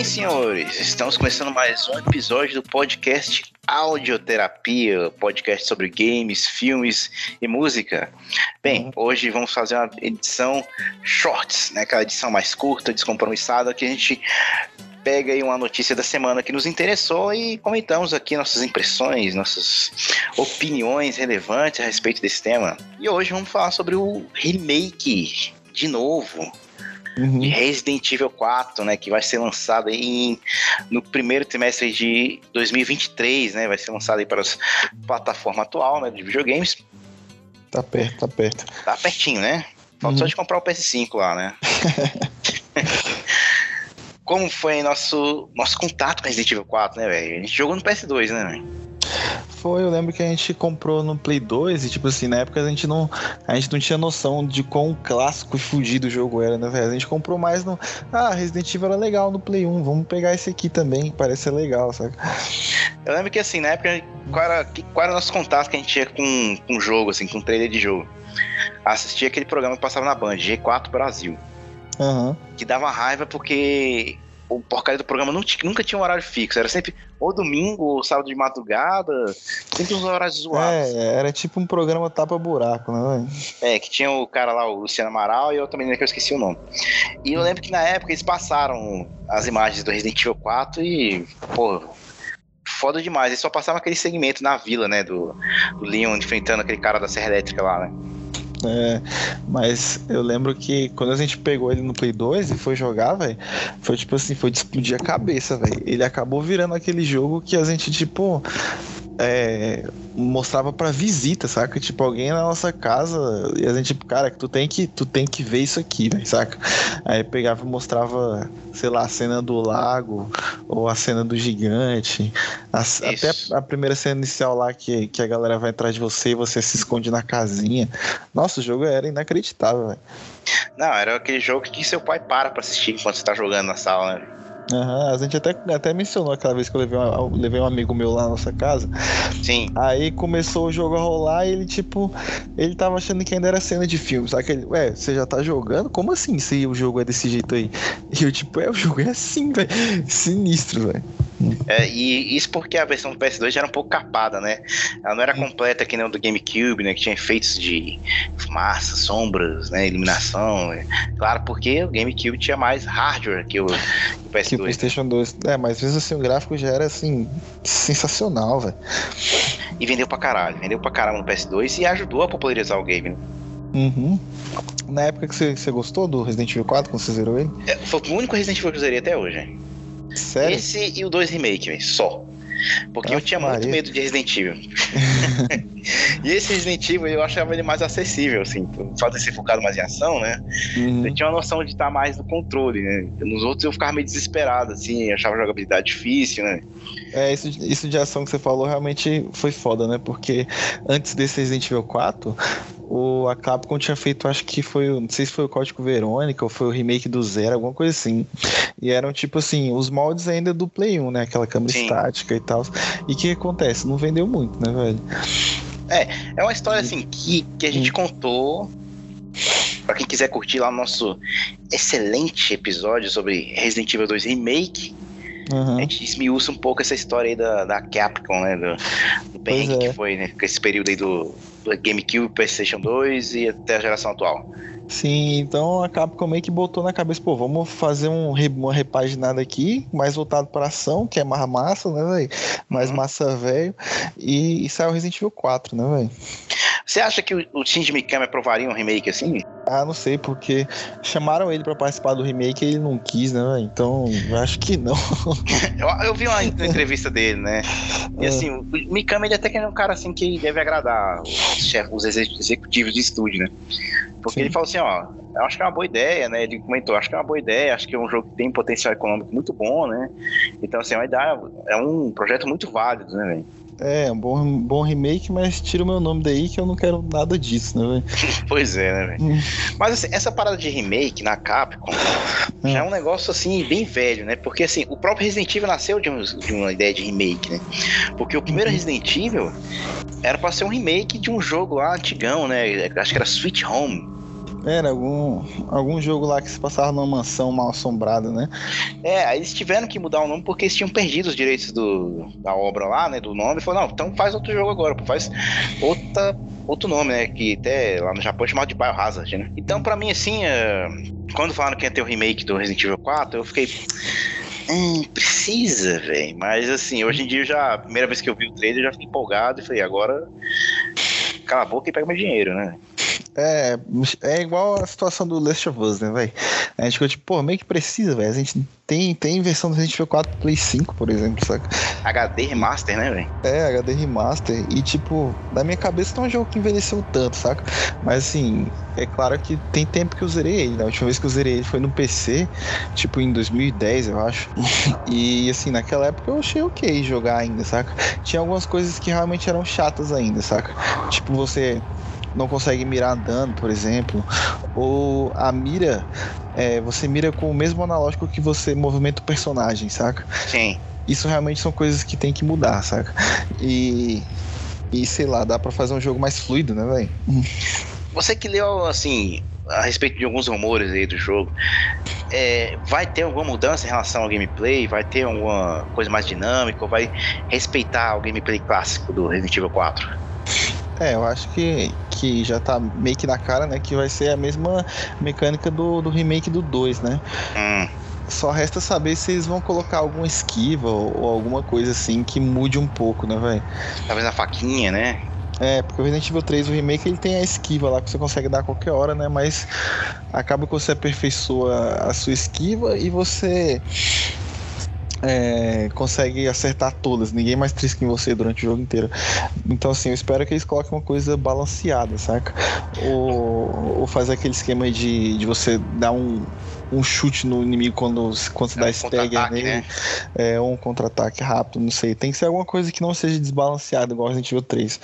Bem, senhores. Estamos começando mais um episódio do podcast Audioterapia, podcast sobre games, filmes e música. Bem, uhum. hoje vamos fazer uma edição shorts, né? Aquela edição mais curta, descompromissada, que a gente pega aí uma notícia da semana que nos interessou e comentamos aqui nossas impressões, nossas opiniões relevantes a respeito desse tema. E hoje vamos falar sobre o remake de novo uhum. de Resident Evil 4, né, que vai ser lançado aí no primeiro trimestre de 2023, né, vai ser lançado aí para a plataforma atual, né, de videogames. Tá perto, tá perto. Tá pertinho, né? Falta uhum. só de comprar o PS5 lá, né? Como foi nosso, nosso contato com Resident Evil 4, né, velho? A gente jogou no PS2, né, velho? Foi, eu lembro que a gente comprou no Play 2 e, tipo assim, na época a gente não, a gente não tinha noção de quão clássico e fugido o jogo era, né, velho? A gente comprou mais no. Ah, Resident Evil era legal no Play 1, vamos pegar esse aqui também, que parece ser legal, sabe? Eu lembro que, assim, na época, qual era, qual era o nosso contato que a gente tinha com, com o jogo, assim, com trailer de jogo? Assistia aquele programa que passava na Band, G4 Brasil. Uhum. Que dava raiva porque o porcaria do programa nunca tinha um horário fixo, era sempre ou domingo, ou sábado de madrugada, sempre uns horários zoados. É, era tipo um programa tapa-buraco, né? É, que tinha o cara lá, o Luciano Amaral, e eu também que eu esqueci o nome. E eu lembro que na época eles passaram as imagens do Resident Evil 4 e, pô, foda demais. Eles só passavam aquele segmento na vila, né, do, do Leon enfrentando aquele cara da Serra Elétrica lá, né? É, mas eu lembro que quando a gente pegou ele no Play 2 e foi jogar, velho, foi tipo assim, foi de explodir a cabeça, velho. Ele acabou virando aquele jogo que a gente, tipo, é, mostrava para visita, saca? Tipo, alguém na nossa casa e a gente, tipo, cara, tu tem que, tu tem que ver isso aqui, né, saca? Aí pegava e mostrava, sei lá, a cena do lago ou a cena do gigante, a, até a, a, primeira cena inicial lá que, que a galera vai atrás de você e você se esconde na casinha. Nossa, o jogo era inacreditável, velho. Não, era aquele jogo que seu pai para pra assistir enquanto você tá jogando na sala, né? Uhum, a gente até, até mencionou aquela vez que eu levei, um, levei um amigo meu lá na nossa casa. Sim. Aí começou o jogo a rolar e ele, tipo, ele tava achando que ainda era cena de filme. Sabe que ele, ué, você já tá jogando? Como assim se o jogo é desse jeito aí? E eu, tipo, é, o jogo é assim, velho. Sinistro, velho. É, e isso porque a versão do PS2 já era um pouco capada, né? Ela não era completa que nem o do GameCube, né? Que tinha efeitos de fumaça, sombras, né? Iluminação. Né? Claro, porque o GameCube tinha mais hardware que o, que o PS2. Que o PlayStation 2. É, mas mesmo assim o gráfico já era assim, sensacional, velho. E vendeu pra caralho. Vendeu pra caralho no PS2 e ajudou a popularizar o game, né? Uhum. Na época que você, você gostou do Resident Evil 4, quando você zerou ele? É, foi o único Resident Evil que eu zerei até hoje. Sério? Esse e o 2 Remake, véio, só. Porque eu tinha muito medo de Resident Evil. e esse Resident Evil eu achava ele mais acessível, assim, só de ser focado mais em ação, né? Uhum. Eu tinha uma noção de estar mais no controle, né? Nos outros eu ficava meio desesperado, assim, achava a jogabilidade difícil, né? É, isso, isso de ação que você falou realmente foi foda, né? Porque antes desse Resident Evil 4, o, a Capcom tinha feito, acho que foi, não sei se foi o Código Verônica ou foi o remake do Zero, alguma coisa assim. E eram tipo assim, os moldes ainda do Play 1, né? Aquela câmera Sim. estática e tal. E o que acontece? Não vendeu muito, né, velho? É, é uma história assim que, que a gente hum. contou. Pra quem quiser curtir lá o nosso excelente episódio sobre Resident Evil 2 Remake, Uhum. A gente esmiuça um pouco essa história aí da, da Capcom, né? Do, do é. que foi, né? Esse período aí do, do GameCube, PlayStation 2 e até a geração atual. Sim, então a Capcom meio que botou na cabeça, pô, vamos fazer um, uma repaginada aqui, mais voltado para ação, que é mais massa, né, velho? Mais uhum. massa velho. E, e saiu Resident Evil 4, né, velho? Você acha que o, o Shinji Mikami aprovaria um remake assim? Ah, não sei, porque chamaram ele para participar do remake e ele não quis, né? Então, acho que não. eu, eu, vi uma entrevista dele, né? E assim, o Mikami ele até que é um cara assim que deve agradar os, chefes, os executivos de estúdio, né? Porque Sim. ele falou assim, ó, eu acho que é uma boa ideia, né? Ele comentou, acho que é uma boa ideia, acho que é um jogo que tem potencial econômico muito bom, né? Então, assim, é uma ideia, é um projeto muito válido, né, velho? É, um bom, bom remake, mas tira o meu nome daí que eu não quero nada disso, né, velho? pois é, né, velho? Hum. mas assim, essa parada de remake na Capcom já é um negócio assim, bem velho, né? Porque assim, o próprio Resident Evil nasceu de, um, de uma ideia de remake, né? Porque o primeiro uhum. Resident Evil era pra ser um remake de um jogo lá antigão, né? Acho que era Sweet Home. Era algum, algum jogo lá que se passava numa mansão mal assombrada, né? É, aí eles tiveram que mudar o nome porque eles tinham perdido os direitos do, da obra lá, né? Do nome. E falou, não, então faz outro jogo agora, faz outra, outro nome, né? Que até lá no Japão é chamado de Biohazard, né? Então, pra mim, assim, é, quando falaram que ia ter o remake do Resident Evil 4, eu fiquei. Hum, precisa, velho. Mas assim, hoje em dia já, primeira vez que eu vi o trailer, eu já fiquei empolgado e falei, agora cala a boca e pega meu dinheiro, né? É, é igual a situação do Last of Us, né, velho? A gente ficou tipo, pô, meio que precisa, velho. A gente tem, tem versão do Resident Evil 4 Play 5, por exemplo, saca? HD Remaster, né, velho? É, HD Remaster. E, tipo, na minha cabeça não é um jogo que envelheceu tanto, saca? Mas, assim, é claro que tem tempo que eu zerei ele. Né? A última vez que eu zerei ele foi no PC, tipo, em 2010, eu acho. E, assim, naquela época eu achei ok jogar ainda, saca? Tinha algumas coisas que realmente eram chatas ainda, saca? Tipo, você não consegue mirar andando, por exemplo, ou a mira, é, você mira com o mesmo analógico que você movimenta o personagem, saca? Sim. Isso realmente são coisas que tem que mudar, saca? E, e sei lá, dá para fazer um jogo mais fluido, né, velho? Você que leu, assim, a respeito de alguns rumores aí do jogo, é, vai ter alguma mudança em relação ao gameplay? Vai ter alguma coisa mais dinâmica? Ou vai respeitar o gameplay clássico do Resident Evil 4? É, eu acho que, que já tá meio que na cara, né? Que vai ser a mesma mecânica do, do remake do 2, né? Hum. Só resta saber se eles vão colocar alguma esquiva ou, ou alguma coisa assim que mude um pouco, né, velho? Talvez a faquinha, né? É, porque o Resident Evil 3, o remake, ele tem a esquiva lá que você consegue dar a qualquer hora, né? Mas acaba que você aperfeiçoa a sua esquiva e você é, consegue acertar todas, ninguém mais trisca em você durante o jogo inteiro. Então, assim, eu espero que eles coloquem uma coisa balanceada, saca? Ou, ou fazer aquele esquema de, de você dar um, um chute no inimigo quando, quando você é dá um stagger nele. Né? É, ou um contra-ataque rápido, não sei. Tem que ser alguma coisa que não seja desbalanceada, igual Resident Evil 3.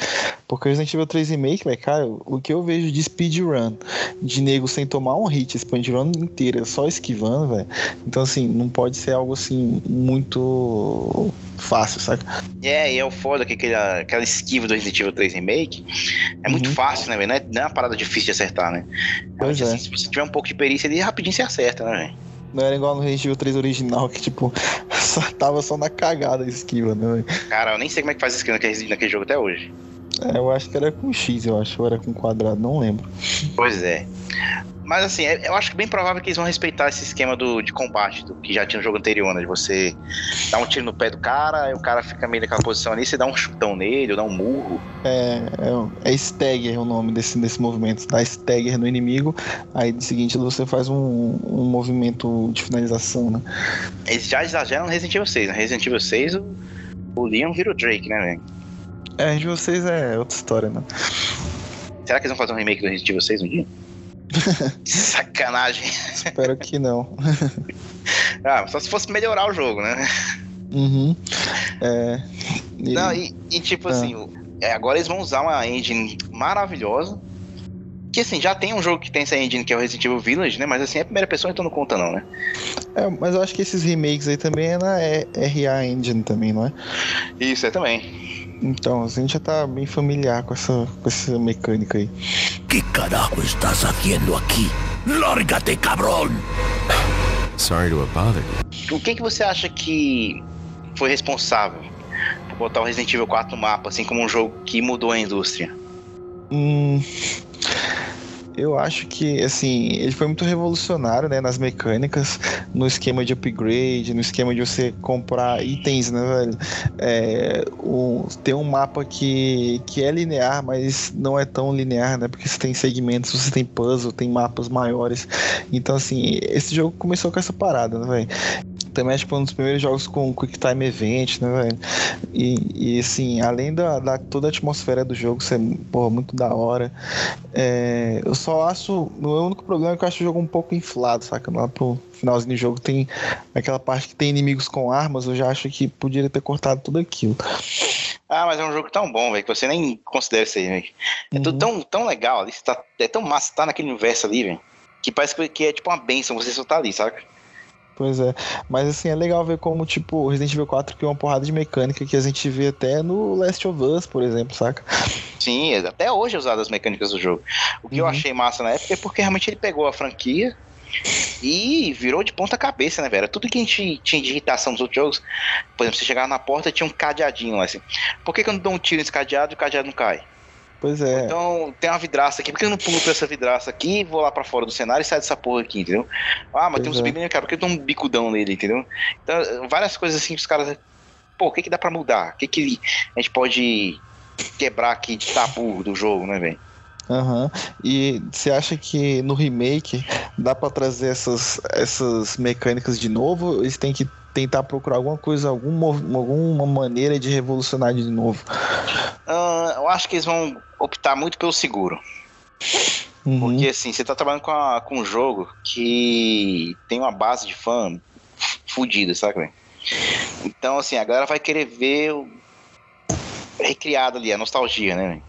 Porque Resident Evil 3 Remake, velho, cara, o que eu vejo de speedrun, de nego sem tomar um hit, speedrun inteira, só esquivando, velho. Então, assim, não pode ser algo assim muito fácil, sabe? É, e é o foda que aquela, aquela esquiva do Resident Evil 3 Remake é muito uhum. fácil, né, velho? Não, é, não é uma parada difícil de acertar, né? Assim, é. se você tiver um pouco de perícia ali, rapidinho você acerta, né, velho? Não era igual no Resident Evil 3 original, que tipo, só tava só na cagada a esquiva, né? Cara, eu nem sei como é que faz esquiva naquele, naquele jogo até hoje. É, eu acho que era com X, eu acho, ou era com quadrado, não lembro. Pois é. Mas assim, é, eu acho que bem provável que eles vão respeitar esse esquema do, de combate do que já tinha no jogo anterior, né? De você dar um tiro no pé do cara, e o cara fica meio naquela posição ali, você dá um chutão nele, ou dá um murro. É, é, é stagger o nome desse, desse movimento. Dá stagger no inimigo, aí de seguinte você faz um, um movimento de finalização, né? Eles já exageram no Resident Evil 6, né? Resident Evil 6, o, o Leon vira o Drake, né, velho? É, Resident Evil 6 é outra história, né? Será que eles vão fazer um remake do Resident Evil 6 um dia? Sacanagem. Espero que não. ah, só se fosse melhorar o jogo, né? Uhum. É... E... Não, e, e tipo ah. assim, é, agora eles vão usar uma engine maravilhosa. Que assim, já tem um jogo que tem essa engine que é o Resident Evil Village, né? Mas assim, é a primeira pessoa, então não conta não, né? É, mas eu acho que esses remakes aí também é na RA Engine também, não é? Isso, é também. Então, a gente já tá bem familiar com essa, com essa mecânica aí. Que carajo estás haciendo aqui? Larga-te, cabrón! Sorry to have bothered you. O que, que você acha que foi responsável por botar o Resident Evil 4 no mapa, assim como um jogo que mudou a indústria? Hum, eu acho que, assim, ele foi muito revolucionário, né, nas mecânicas, no esquema de upgrade, no esquema de você comprar itens, né, velho? É, um, tem um mapa que, que é linear, mas não é tão linear, né? Porque você tem segmentos, você tem puzzle, tem mapas maiores. Então, assim, esse jogo começou com essa parada, né, velho? Também que foi um dos primeiros jogos com Quick Time Event, né, velho? E, e, assim, além da, da, toda a atmosfera do jogo ser, porra, muito da hora, é, eu só acho, o único problema é que eu acho o jogo um pouco inflado, saca? Lá pro finalzinho do jogo tem aquela parte que tem inimigos com armas, eu já acho que poderia ter cortado tudo aquilo. Ah, mas é um jogo tão bom, velho, que você nem considera isso aí, velho. É uhum. tudo tão, tão legal ali, tá, é tão massa, tá naquele universo ali, velho, que parece que é tipo uma benção você só tá ali, saca? Pois é. Mas assim, é legal ver como, tipo, o Resident Evil 4 criou uma porrada de mecânica que a gente vê até no Last of Us, por exemplo, saca? Sim, até hoje é usado as mecânicas do jogo. O que eu Uhum. achei massa na época é porque realmente ele pegou a franquia e virou de ponta cabeça, né, velho? Tudo que a gente tinha de irritação nos outros jogos, por exemplo, você chegava na porta tinha um cadeadinho lá assim. Por que, que eu não dou um tiro nesse cadeado e o cadeado não cai? Pois é. Então tem uma vidraça aqui, por que eu não pulo pra essa vidraça aqui, vou lá pra fora do cenário e saio dessa porra aqui, entendeu? Ah, mas tem um Pois é. no cara, por que eu dou um bicudão nele, entendeu? Então, várias coisas assim que os caras. Pô, o que, que dá pra mudar? O que, que a gente pode quebrar aqui de tabu do jogo, né, velho? Aham. E você acha que no remake dá pra trazer essas, essas mecânicas de novo? Eles têm que tentar procurar alguma coisa, algum, mov- alguma maneira de revolucionar de novo. Ah, eu acho que eles vão optar muito pelo seguro. Uhum. Porque assim, você tá trabalhando com, a- com um jogo que tem uma base de fã f- fudida, sabe, velho? Então, assim, a galera vai querer ver o recriado ali, a nostalgia, né, velho?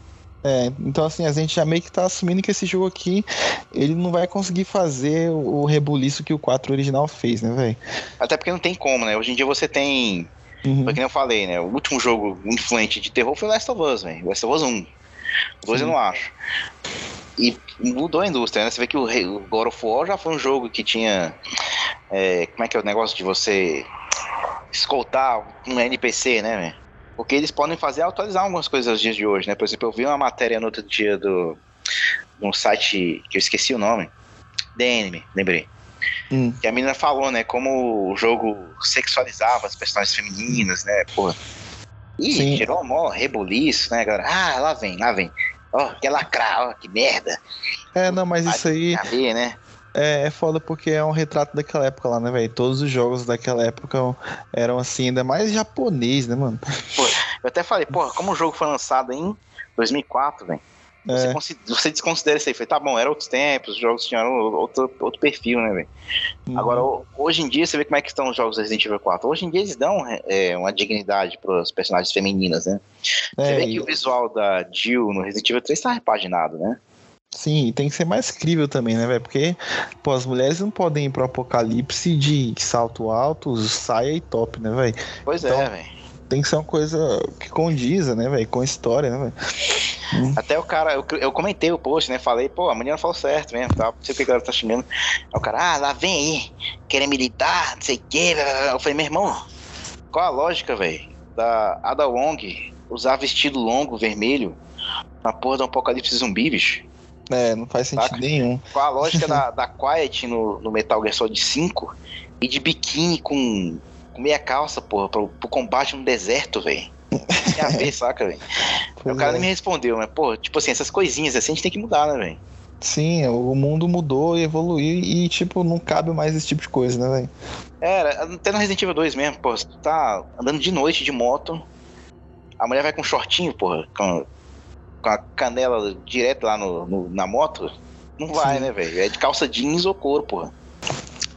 É, então assim, a gente já meio que tá assumindo que esse jogo aqui, ele não vai conseguir fazer o rebuliço que o 4 original fez, né, velho? Até porque não tem como, né? Hoje em dia você tem Uhum. Foi que nem eu falei, né? O último jogo influente de terror foi Last of Us, velho. Last of Us 1. 2 eu não acho. E mudou a indústria, né? Você vê que o, God of War já foi um jogo que tinha. é, como é que é o negócio de você escoltar um NPC, né? Porque eles podem fazer é atualizar algumas coisas nos dias de hoje, né? Por exemplo, eu vi uma matéria no outro dia do. num site que eu esqueci o nome. The Enemy, lembrei. Hum. Que a menina falou, né? Como o jogo sexualizava as personagens femininas, né? Porra. Ih, Sim. gerou um mó rebuliço, né, galera? Ah, lá vem, lá vem. Ó, que lacrar, ó, que merda. É, não, mas isso aí ver, né? é, é foda porque é um retrato daquela época lá, né, velho? Todos os jogos daquela época eram assim, ainda mais japonês, né, mano? Eu até falei, porra, como o jogo foi lançado em 2004, velho. Você, É, você desconsidera isso aí. Falei, tá bom, era outros tempos, os jogos tinham outro, outro perfil, né, velho? uhum. Agora, ho- hoje em dia, você vê como é que estão os jogos Resident Evil 4. Hoje em dia, eles dão é, uma dignidade para os personagens femininas, né? Você É, vê e- que o visual da Jill no Resident Evil 3 tá repaginado, né? Sim, tem que ser mais crível também, né, velho? Porque, pô, as mulheres não podem ir pro apocalipse de salto alto, saia e top, né, velho? Pois Então- é, velho. Tem que ser uma coisa que condiza, né, velho? Com história, né, velho? Até o cara, eu, eu comentei o post, né? Falei, pô, a menina falou certo mesmo, tá? Não sei o que a galera tá xingando. Aí o cara, ah, lá vem aí, querer militar, não sei o que. Eu falei, meu irmão, qual a lógica, velho? Da Ada Wong usar vestido longo, vermelho, na porra do apocalipse zumbi, bicho? É, não faz sentido Saca? nenhum. Qual a lógica da, da Quiet no, no Metal Gear Solid 5 e de biquíni com, com meia calça, porra, pro, pro combate no deserto, velho? Tem a ver, saca, velho? O cara é. nem me respondeu, mas, pô, tipo assim, essas coisinhas assim a gente tem que mudar, né, velho? Sim, o mundo mudou e evoluiu e, tipo, não cabe mais esse tipo de coisa, né, velho? Era, até no Resident Evil 2 mesmo, pô, você tá andando de noite de moto, a mulher vai com um shortinho, porra, com, com a canela direto lá no, no- na moto, não vai, Sim. né, velho? É de calça jeans ou couro, porra.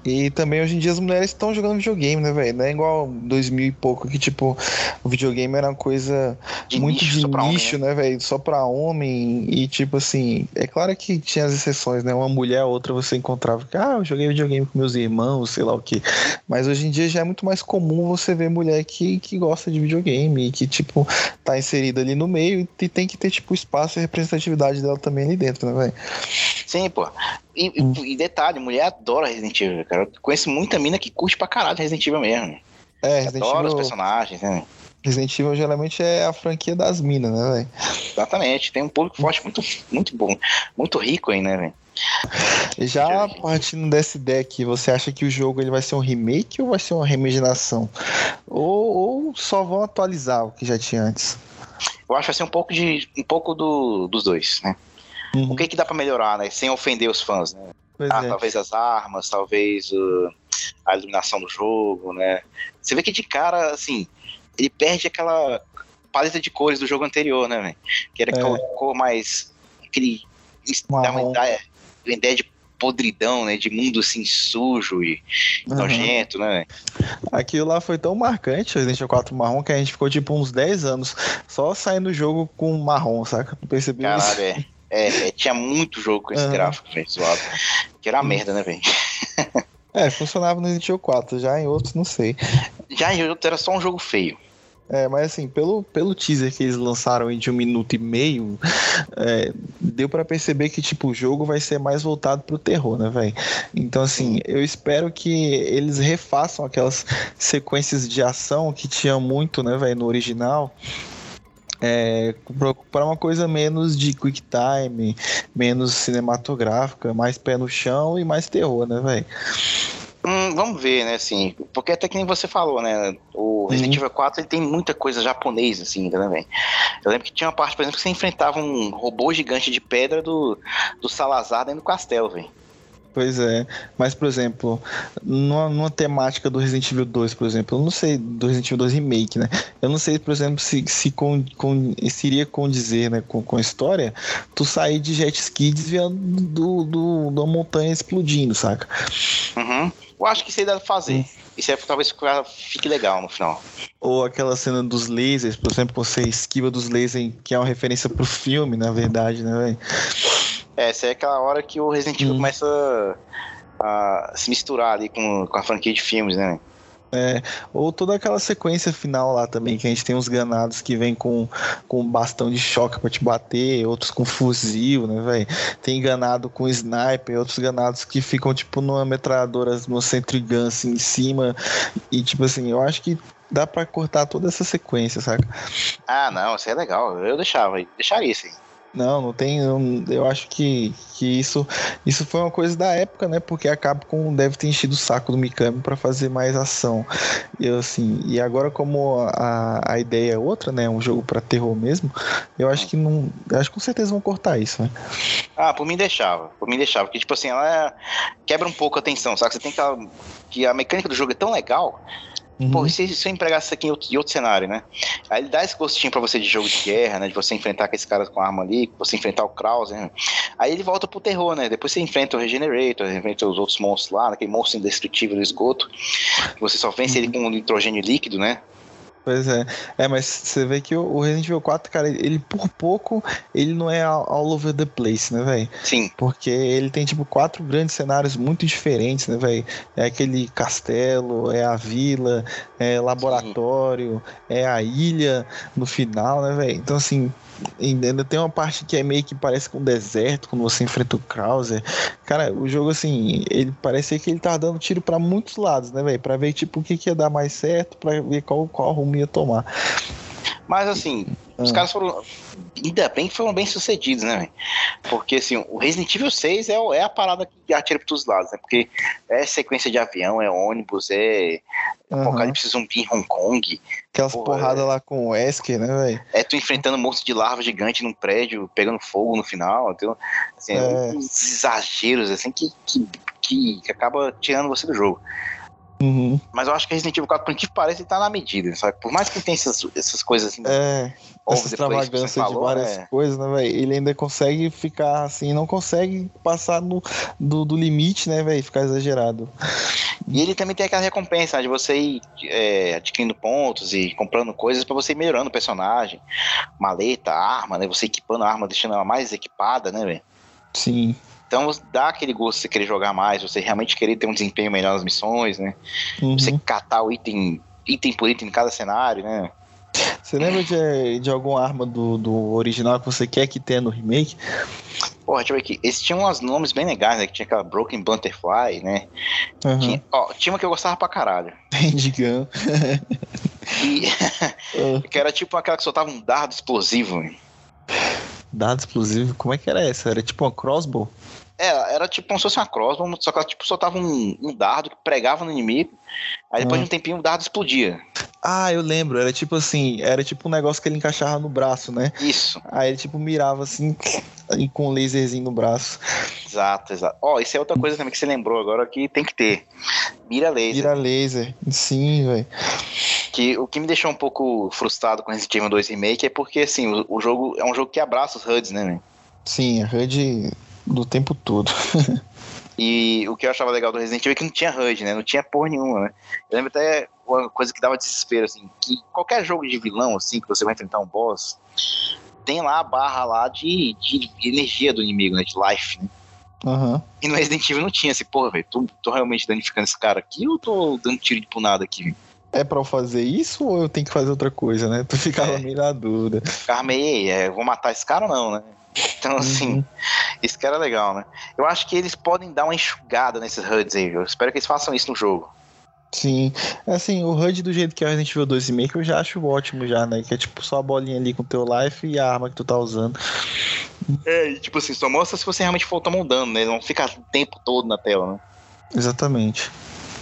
E também hoje em dia as mulheres estão jogando videogame, né, velho? Não é igual 2000 e pouco, que, tipo, o videogame era uma coisa De muito nicho de pra homem, nicho, né? né, velho? Só pra homem. E, tipo assim, é claro que tinha as exceções, né? Uma mulher, outra você encontrava que, ah, eu joguei videogame com meus irmãos, sei lá o quê. Mas hoje em dia já é muito mais comum você ver mulher que, que gosta de videogame e que, tipo, tá inserida ali no meio e tem que ter, tipo, espaço e representatividade dela também ali dentro, né, velho? Sim, pô. E, e- Hum. e detalhe, mulher adora Resident Evil, cara. Eu conheço muita mina que curte pra caralho Resident Evil mesmo. É, Resident Adora os personagens, né? Resident Evil geralmente é a franquia das minas, né, velho? Exatamente. Tem um público forte muito, muito bom, muito rico aí, né, velho? Já partindo dessa ideia aqui, você acha que o jogo ele vai ser um remake ou vai ser uma reimaginação? Ou, ou só vão atualizar o que já tinha antes? Eu acho que vai ser um pouco de. um pouco do, dos dois, né? Uhum. O que que dá pra melhorar, né? Sem ofender os fãs, né? Ah, é. talvez as armas, talvez uh, a iluminação do jogo, né? Você vê que de cara, assim, ele perde aquela paleta de cores do jogo anterior, né, velho? Que era É. aquela cor mais. aquele. dá uma ideia, uma ideia de podridão, né? De mundo assim sujo e Uhum. nojento, né? Aquilo lá foi tão marcante, o Resident Evil 4 marrom, que a gente ficou tipo uns 10 anos só saindo do jogo com marrom, saca? Não percebeu isso? Caralho, é. É, é, tinha muito jogo com esse Aham. gráfico, velho, zoado. Que era uma merda, né, velho? É, funcionava no Resident Evil 4, já em outros não sei. Já em outros era só um jogo feio. É, mas assim, pelo, pelo teaser que eles lançaram aí de um minuto e meio, é, deu para perceber que, tipo, o jogo vai ser mais voltado pro terror, né, velho? Então, assim, eu espero que eles refaçam aquelas sequências de ação que tinha muito, né, velho, no original. É, para uma coisa menos de quick time, menos cinematográfica, mais pé no chão e mais terror, né, velho? Hum, vamos ver, né, assim, porque até que nem você falou, né, o Resident Evil 4 ele tem muita coisa japonesa, assim, ainda, né, velho? Eu lembro que tinha uma parte, por exemplo, que você enfrentava um robô gigante de pedra do, do Salazar dentro do castelo, velho. Pois é, mas por exemplo, numa, numa, temática do Resident Evil 2, por exemplo, eu não sei, do Resident Evil 2 Remake, né? Eu não sei, por exemplo, se, se, com, com, se iria condizer né, com, com a história tu sair de jet ski desviando do, do, da montanha explodindo, saca? Uhum. Eu acho que isso aí deve fazer. Isso aí talvez fique legal no final. Ou aquela cena dos lasers, por exemplo, você esquiva dos lasers, que é uma referência pro filme, na verdade, né, velho? É, essa é aquela hora que o Resident Evil hum. começa a, a, se misturar ali com, com a franquia de filmes, né? É, ou toda aquela sequência final lá também, que a gente tem uns ganados que vem com, com bastão de choque para te bater, outros com fuzil, né, velho? Tem ganado com sniper, outros ganados que ficam, tipo, numa metralhadora, no centrigun, assim, em cima. E, tipo assim, eu acho que dá para cortar toda essa sequência, saca? Ah, não, isso é legal. Eu deixava, deixaria isso aí. Não, não tem. Eu acho que, que isso, isso foi uma coisa da época, né? Porque a Capcom deve ter enchido o saco do Mikami para fazer mais ação. E assim, e agora como a, a ideia é outra, né? Um jogo para terror mesmo, eu acho que não, acho que com certeza vão cortar isso, né? Ah, por mim deixava, por mim deixava, porque tipo assim, ela quebra um pouco a tensão, sabe? Você tem que que a mecânica do jogo é tão legal Uhum. Pô, e se, se eu empregasse isso aqui em outro, em outro, cenário, né? Aí ele dá esse gostinho pra você de jogo de guerra, né? De você enfrentar aqueles caras com arma ali, você enfrentar o Krause, né? Aí ele volta pro terror, né? Depois você enfrenta o Regenerator, enfrenta os outros monstros lá, aquele monstro indestrutível do esgoto. Você só vence uhum. ele com nitrogênio líquido, né? Pois é. É, mas você vê que o Resident Evil 4, cara, ele por pouco, ele não é all over the place, né, velho? Sim. Porque ele tem, tipo, quatro grandes cenários muito diferentes, né, velho? É aquele castelo, é a vila, é laboratório, Sim. é a ilha no final, né, velho? Então, assim, ainda tem uma parte que é meio que parece com um deserto quando você enfrenta o Krauser. Cara, o jogo assim, ele parecia que ele tava dando tiro para muitos lados, né, velho? Para ver tipo o que, que ia dar mais certo, para ver qual qual rumo ia tomar. Mas assim, os ah. caras foram. Ainda bem que foram bem sucedidos, né, véio? Porque assim, o Resident Evil 6 é, é a parada que atira para todos os lados, né? Porque é sequência de avião, é ônibus, é uhum. apocalipse zumbi em Hong Kong. Aquelas porradas é... lá com o Wesker, né, velho? É tu enfrentando um monstro de larva gigante num prédio, pegando fogo no final. Então, assim, é. uns exageros assim que, que, que acaba tirando você do jogo. Uhum. Mas eu acho que Resident Evil 4, por que parece, tá na medida, sabe? Por mais que tenha essas, essas coisas assim. É, essa extravagância de várias é... coisas, né, velho? Ele ainda consegue ficar assim, não consegue passar no, do, do limite, né, velho? Ficar exagerado. E ele também tem aquela recompensa né, de você ir é, adquirindo pontos e comprando coisas para você ir melhorando o personagem. Maleta, arma, né? Você equipando a arma, deixando ela mais equipada, né, velho? Sim. Então dá aquele gosto de você querer jogar mais, você realmente querer ter um desempenho melhor nas missões, né? Uhum. Você catar o item, item por item em cada cenário, né? Você lembra de, de alguma arma do, do original que você quer que tenha no remake? Porra, deixa eu ver aqui. Esses tinham uns nomes bem legais, né? Que tinha aquela Broken Butterfly, né? Uhum. Tinha, ó, tinha uma que eu gostava pra caralho. Digão. e, uhum. que era tipo aquela que soltava um dardo explosivo. Dardo explosivo? Como é que era essa? Era tipo uma crossbow? Era, era tipo como se fosse uma crossbow, só que ela tipo, soltava um, um dardo que pregava no inimigo. Aí depois ah. de um tempinho o dardo explodia. Ah, eu lembro. Era tipo assim, era tipo um negócio que ele encaixava no braço, né? Isso. Aí ele tipo mirava assim com um laserzinho no braço. Exato, exato. Ó, oh, isso é outra coisa também que você lembrou agora que tem que ter. Mira laser. Mira laser. Sim, velho. Que o que me deixou um pouco frustrado com Resident Evil 2 Remake é porque assim, o, o jogo é um jogo que abraça os HUDs, né, velho? Sim, a HUD do tempo todo. e o que eu achava legal do Resident Evil é que não tinha HUD, né? Não tinha porra nenhuma, né? Eu lembro até uma coisa que dava desespero, assim, que qualquer jogo de vilão, assim, que você vai enfrentar um boss, tem lá a barra lá de, de energia do inimigo, né? De life, né? Aham. E no Resident Evil não tinha assim, porra, velho, tô, tô realmente danificando esse cara aqui ou tô dando tiro de punada aqui? É pra eu fazer isso ou eu tenho que fazer outra coisa, né? Tu ficava É. meio na dúvida. Ficava meio, "Ei, é, vou matar esse cara ou não, né? Então, assim, Uhum. isso que era legal, né? Eu acho que eles podem dar uma enxugada nesses HUDs aí, viu? Eu espero que eles façam isso no jogo. Sim. Assim, o HUD do jeito que é o Resident Evil 2 Remake eu já acho ótimo já, né? Que é tipo só a bolinha ali com o teu life e a arma que tu tá usando. É, e tipo assim, só mostra se você realmente for tomar um dano, né? Não fica o tempo todo na tela, né? Exatamente.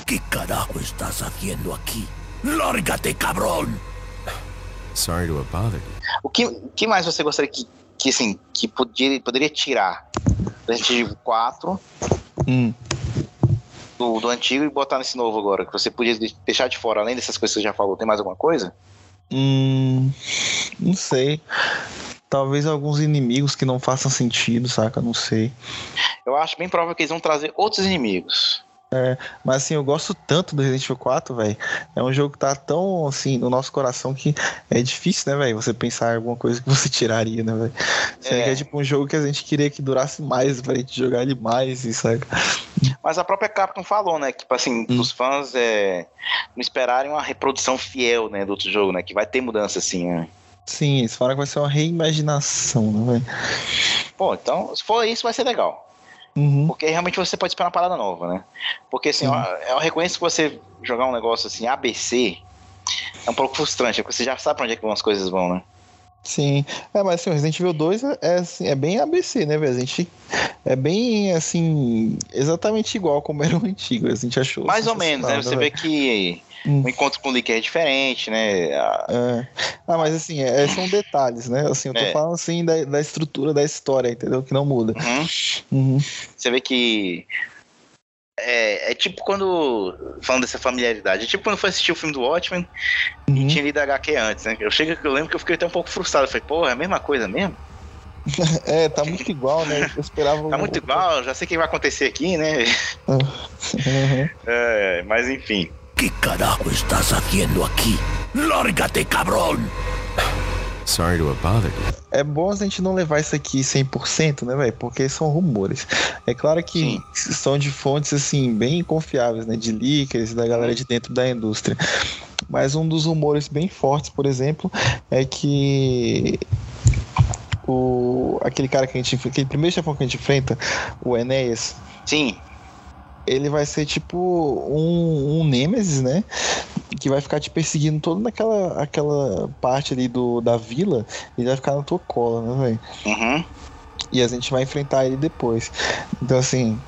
¿Qué carajo estás haciendo aquí? ¡Lárgate, cabrón! Sorry to have bothered you. O que, o que mais você gostaria que, que assim, que podia, poderia tirar do Resident Evil 4 Hum. do, do antigo e botar nesse novo agora? Que você podia de- deixar de fora, além dessas coisas que você já falou, tem mais alguma coisa? Hum. Não sei. Talvez alguns inimigos que não façam sentido, saca? Não sei. Eu acho bem provável que eles vão trazer outros inimigos. Mas assim, eu gosto tanto do Resident Evil 4, velho. É um jogo que tá tão assim no nosso coração que é difícil, né, velho? Você pensar em alguma coisa que você tiraria, né, velho? É. é tipo um jogo que a gente queria que durasse mais pra gente jogar ele mais, e saca? Mas a própria Capcom falou, né? Que, tipo assim, Hum. os fãs é, não esperarem uma reprodução fiel, né, do outro jogo, né? Que vai ter mudança, assim, né? Sim, eles falaram que vai ser uma reimaginação, né, velho? Pô, então, se for isso, vai ser legal. Uhum. Porque realmente você pode esperar uma parada nova, né? Porque, assim, Sim. eu, eu reconheço que você jogar um negócio assim, ABC, é um pouco frustrante, porque você já sabe pra onde é que as coisas vão, né? Sim. É, mas assim, o Resident Evil 2 é, é, assim, é bem ABC, né, velho? A gente é bem assim, exatamente igual como era o antigo. A gente achou. Mais ou menos, né? Você sensacional, vê que Hum. o encontro com o Licker é diferente, né? A- É. Ah, mas assim, é, são detalhes, né? Assim, eu tô É. falando assim da, da estrutura da história, entendeu? Que não muda. Uhum. Uhum. Você vê que. É, é tipo quando. Falando dessa familiaridade, é tipo quando foi assistir o filme do Watchmen e Uhum. tinha lido HQ antes, né? Eu, chego, eu lembro que eu fiquei até um pouco frustrado. Eu falei, porra, é a mesma coisa mesmo? É, tá muito igual, né? Eu esperava. Tá muito igual, já sei o que vai acontecer aqui, né? Uhum. É, mas enfim. ¿Qué carajo estás haciendo aquí? ¡Lárgate, cabrón! Sorry to have bothered you. É bom a gente não levar isso aqui 100%, né, velho? Porque são rumores. É claro que são de fontes, assim, bem confiáveis, né? De leakers, da galera de dentro da indústria. Mas um dos rumores bem fortes, por exemplo, é que o aquele cara que a gente aquele primeiro chefão que a gente enfrenta, o Enéas, Sim, ele vai ser tipo um, um Nemesis, né? Que vai ficar te perseguindo toda naquela aquela parte ali do, da vila e vai ficar na tua cola, né, velho? uhum. E a gente vai enfrentar ele depois. Então, assim,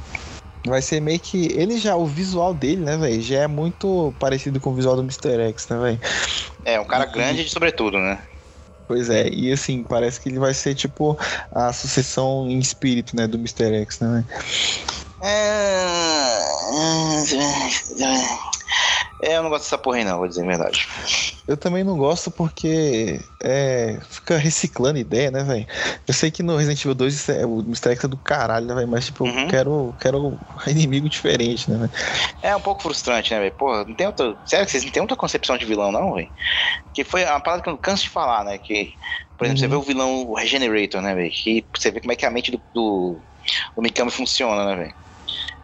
vai ser meio que. Ele já, o visual dele, né, velho? Já é muito parecido com o visual do Mr. X, né, velho? É, um cara grande de sobretudo, né? Pois é, e assim, parece que ele vai ser tipo a sucessão em espírito, né, do Mr. X, né, velho? É, eu não gosto dessa porra aí não, vou dizer a verdade. Eu também não gosto porque é, fica reciclando ideia, né, velho? Eu sei que no Resident Evil 2 isso é- o Mr. X é do caralho, né, velho? Mas, tipo, Uhum. eu quero, quero um inimigo diferente, né, velho? É um pouco frustrante, né, velho? Porra, não tem outra. Sério que vocês não tem outra concepção de vilão, não, velho? Que foi uma parada que eu não canso de falar, né? Que, por exemplo, você Uhum. vê o vilão o Regenerator, né, velho? Que você vê como é que a mente do, do, do Mikami funciona, né, velho?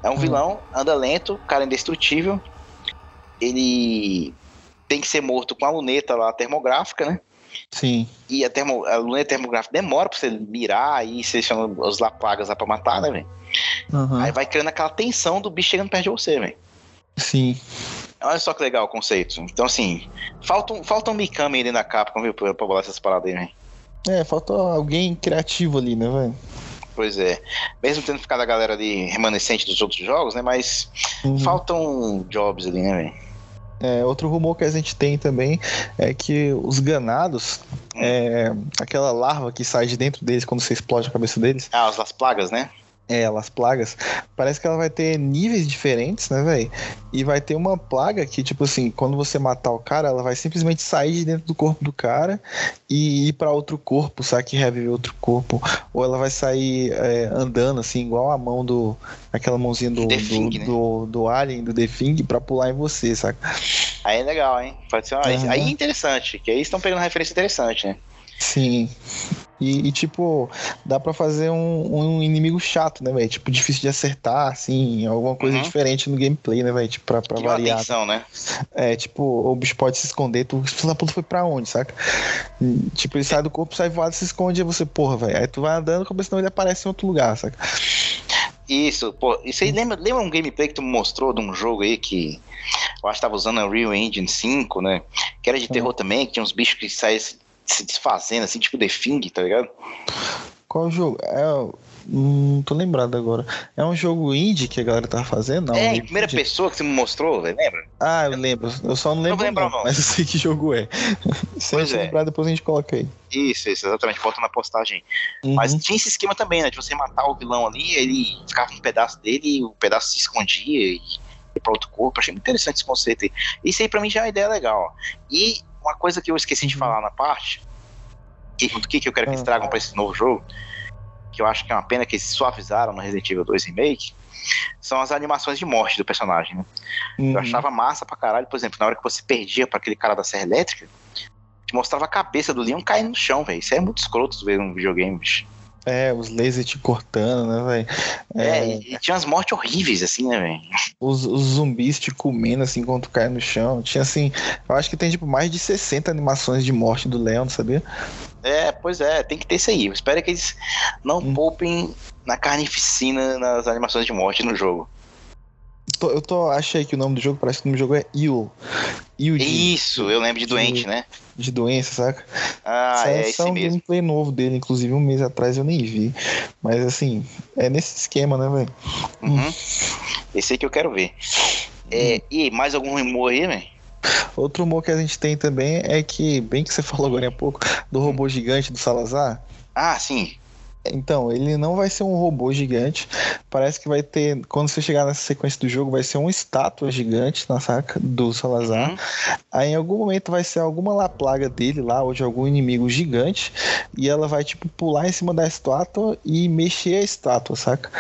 É um Uhum. vilão, anda lento, cara indestrutível. Ele tem que ser morto com a luneta lá termográfica, né? Sim. E a, termo, a luneta termográfica demora pra você mirar e seleciona os laplagas lá pra matar, né, velho? Aham. Aí vai criando aquela tensão do bicho chegando perto de você, velho. Sim. Olha só que legal o conceito. Então, assim, falta um, falta um Mikami ali na Capcom, viu, pra, pra bolar essas paradas aí, velho. É, falta alguém criativo ali, né, velho? Pois é. Mesmo tendo ficado a galera ali remanescente dos outros jogos, né? Mas Uhum. faltam jobs ali, né, velho? É, outro rumor que a gente tem também é que os ganados, é, aquela larva que sai de dentro deles quando você explode a cabeça deles, Ah, as, as plagas, né? É, elas plagas, parece que ela vai ter níveis diferentes, né, velho? E vai ter uma plaga que, tipo assim, quando você matar o cara, ela vai simplesmente sair de dentro do corpo do cara e ir pra outro corpo, sabe? Que reviver outro corpo. Ou ela vai sair é, andando, assim, igual a mão do. aquela mãozinha do, do, Thing, né? do, do Alien, do The Thing, pra pular em você, saca? Aí é legal, hein? Pode ser uma... Aham. Aí é interessante, que aí estão pegando uma referência interessante, né? Sim. E, e, tipo, dá pra fazer um, um inimigo chato, né, velho? Tipo, difícil de acertar, assim, alguma coisa Uhum. diferente no gameplay, né, velho? Tipo, pra, pra variar. atenção, né? É, tipo, o bicho pode se esconder, tu, filho da puta foi pra onde, saca? E, Tipo, ele sai do corpo, sai voado, se esconde, e você, porra, velho. Aí tu vai andando, como senão ele aparece em outro lugar, saca? Isso, pô. Isso aí lembra, lembra um gameplay que tu mostrou de um jogo aí que eu acho que tava usando a Unreal Engine 5, né? Que era de terror também, que tinha uns bichos que saíam se, desfazendo, assim, tipo The Thing, tá ligado? Qual jogo? É. Não tô lembrado agora. É um jogo indie que a galera tava fazendo? Não, é, um em primeira indie? pessoa que você me mostrou, lembra? Ah, eu lembro. Eu só não lembro, vou lembrar o o nome, nome. mas eu sei que jogo é. Se Pois é. lembrar, depois a gente coloca aí. Isso, isso, exatamente, bota na postagem. Uhum. Mas tinha esse esquema também, né? De você matar o vilão ali, ele ficava um pedaço dele, o pedaço se escondia e ia pra outro corpo. Achei muito interessante esse conceito aí. Isso aí pra mim já é uma ideia legal. E uma coisa que eu esqueci de falar na parte, que, do que, que eu quero que eles Ah. tragam pra esse novo jogo, que eu acho que é uma pena que eles suavizaram no Resident Evil 2 Remake, são as animações de morte do personagem, né? Eu Uhum. achava massa pra caralho, por exemplo, na hora que você perdia pra aquele cara da Serra Elétrica, te mostrava a cabeça do Leon caindo no chão, velho. Isso é muito escroto ver um videogame, bicho. É, os lasers te cortando, né, velho? É, É, e, tinha umas mortes horríveis, assim, né, velho? os, os zumbis te comendo assim quando tu cai no chão. Tinha assim, eu acho que tem tipo mais de 60 animações de morte do Leon, sabia? É, pois é, tem que ter isso aí. Eu espero que eles não Hum. poupem na carnificina nas animações de morte no jogo. Tô- eu tô, achei que o nome do jogo, parece que o nome do jogo é de, Isso, eu lembro de doente, né? de doença, saca? Ah, é só esse um mesmo. gameplay novo dele, inclusive um mês atrás eu nem vi. Mas assim, é nesse esquema, né, velho? Uhum. Esse aí que eu quero ver. É, e mais algum rumor aí, velho? Outro humor que a gente tem também é que, bem que você falou agora há pouco, do robô gigante do Salazar. Ah, sim. Então, ele não vai ser um robô gigante. Parece que vai ter. Quando você chegar nessa sequência do jogo, vai ser uma estátua gigante na saca do Salazar. Uhum. Aí em algum momento vai ser alguma lá plaga dele lá, ou de algum inimigo gigante. E ela vai, tipo, pular em cima da estátua e mexer a estátua, saca?